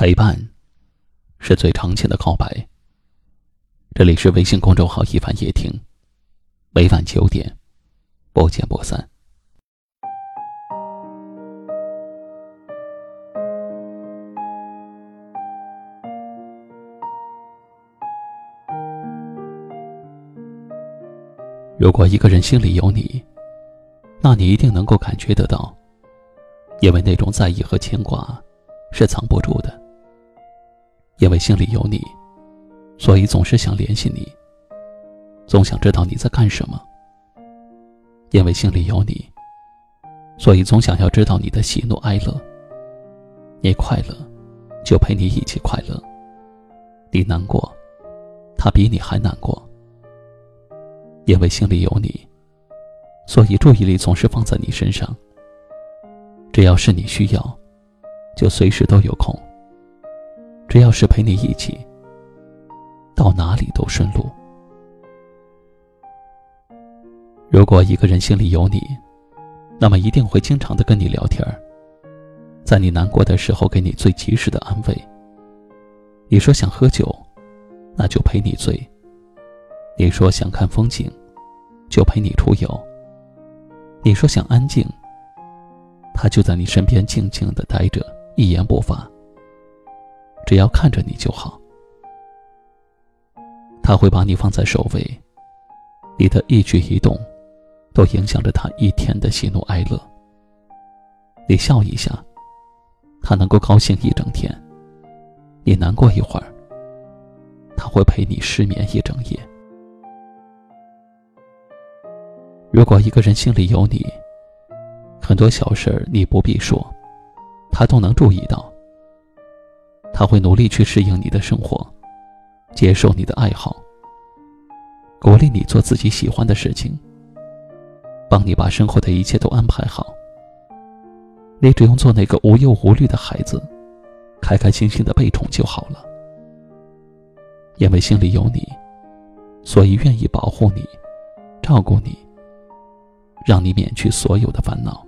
陪伴，是最长情的告白。这里是微信公众号“一凡夜听”，每晚九点，不见不散。如果一个人心里有你，那你一定能够感觉得到，因为那种在意和牵挂。是藏不住的，因为心里有你，所以总是想联系你，总想知道你在干什么。因为心里有你，所以总想要知道你的喜怒哀乐。你快乐，就陪你一起快乐；你难过，他比你还难过。因为心里有你，所以注意力总是放在你身上。只要是你需要。就随时都有空。只要是陪你一起，到哪里都顺路。如果一个人心里有你，那么一定会经常的跟你聊天在你难过的时候给你最及时的安慰。你说想喝酒，那就陪你醉；你说想看风景，就陪你出游；你说想安静，他就在你身边静静的待着。一言不发，只要看着你就好。他会把你放在首位，你的一举一动，都影响着他一天的喜怒哀乐。你笑一下，他能够高兴一整天；你难过一会儿，他会陪你失眠一整夜。如果一个人心里有你，很多小事你不必说。他都能注意到，他会努力去适应你的生活，接受你的爱好，鼓励你做自己喜欢的事情，帮你把生活的一切都安排好。你只用做那个无忧无虑的孩子，开开心心的被宠就好了。因为心里有你，所以愿意保护你，照顾你，让你免去所有的烦恼。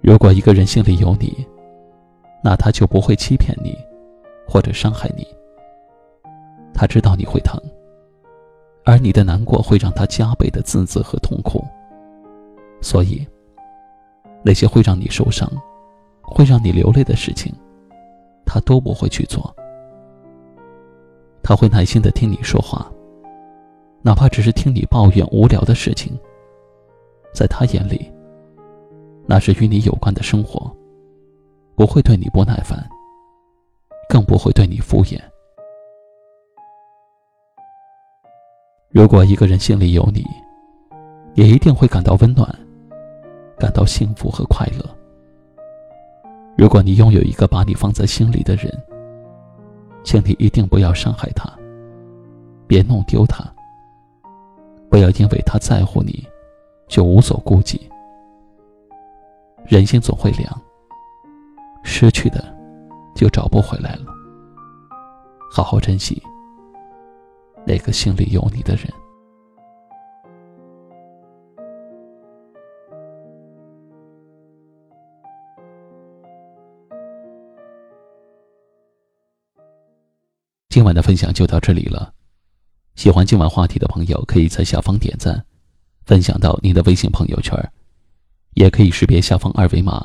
如果一个人心里有你，那他就不会欺骗你，或者伤害你。他知道你会疼，而你的难过会让他加倍的自责和痛苦。所以，那些会让你受伤、会让你流泪的事情，他都不会去做。他会耐心的听你说话，哪怕只是听你抱怨无聊的事情，在他眼里。那是与你有关的生活，不会对你不耐烦，更不会对你敷衍。如果一个人心里有你，也一定会感到温暖，感到幸福和快乐。如果你拥有一个把你放在心里的人，请你一定不要伤害他，别弄丢他，不要因为他在乎你，就无所顾忌。人心总会凉，失去的就找不回来了。好好珍惜那个心里有你的人。今晚的分享就到这里了。喜欢今晚话题的朋友，可以在下方点赞，分享到您的微信朋友圈。也可以识别下方二维码，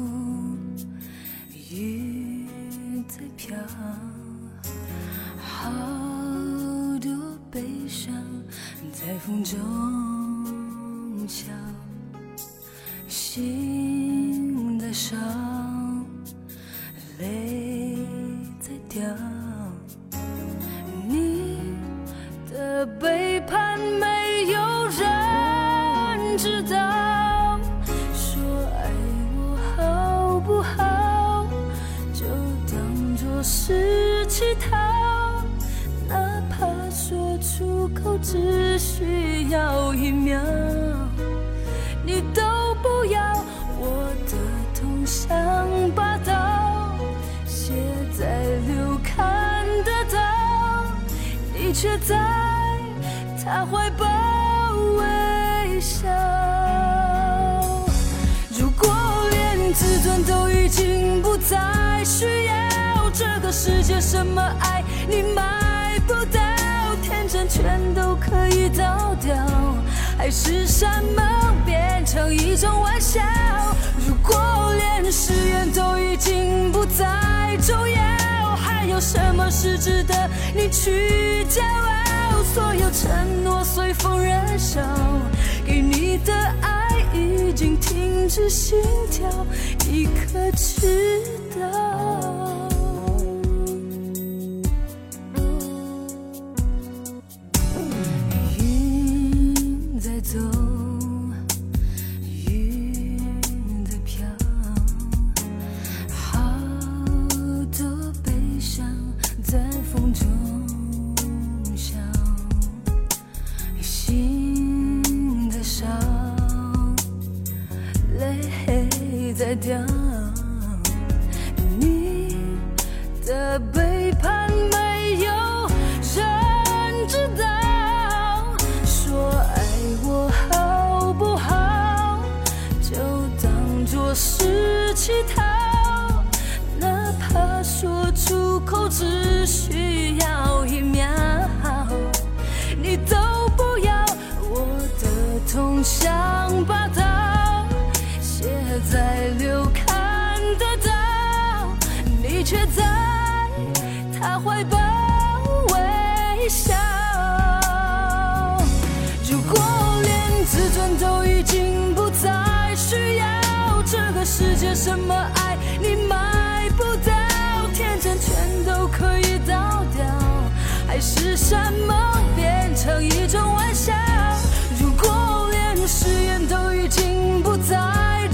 在风中敲，心的伤，只需要一秒，你都不要，我的痛像把刀写在流看得到，你却在他怀抱微笑。如果连自尊都已经不再需要，这个世界什么爱你买，真全都可以倒掉，海誓山盟变成一种玩笑。如果连誓言都已经不再重要，还有什么是值得你去骄傲？所有承诺随风燃烧，给你的爱已经停止心跳，你可知道？的背叛没有人知道。说爱我好不好，就当作是乞讨，哪怕说出口只需要一秒，你都不要。我的痛像把刀写在流看得到，你却在他怀抱微笑。如果连自尊都已经不再需要，这个世界什么爱你买不到，天真全都可以倒掉，还是山盟变成一种玩笑。如果连誓言都已经不再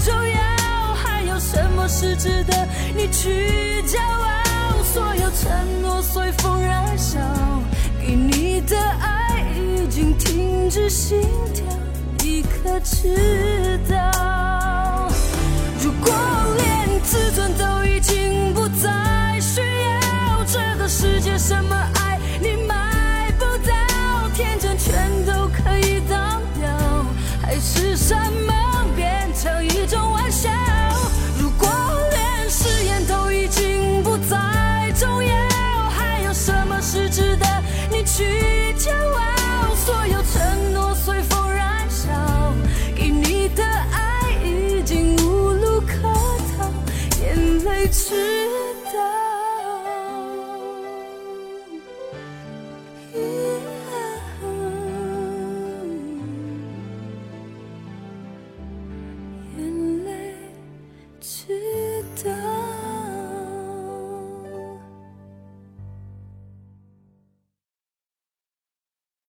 重要，还有什么是值得你去骄傲？所有随风燃烧，给你的爱已经停止心跳，你可知道？如果连自尊都已经不再需要，这个世界什么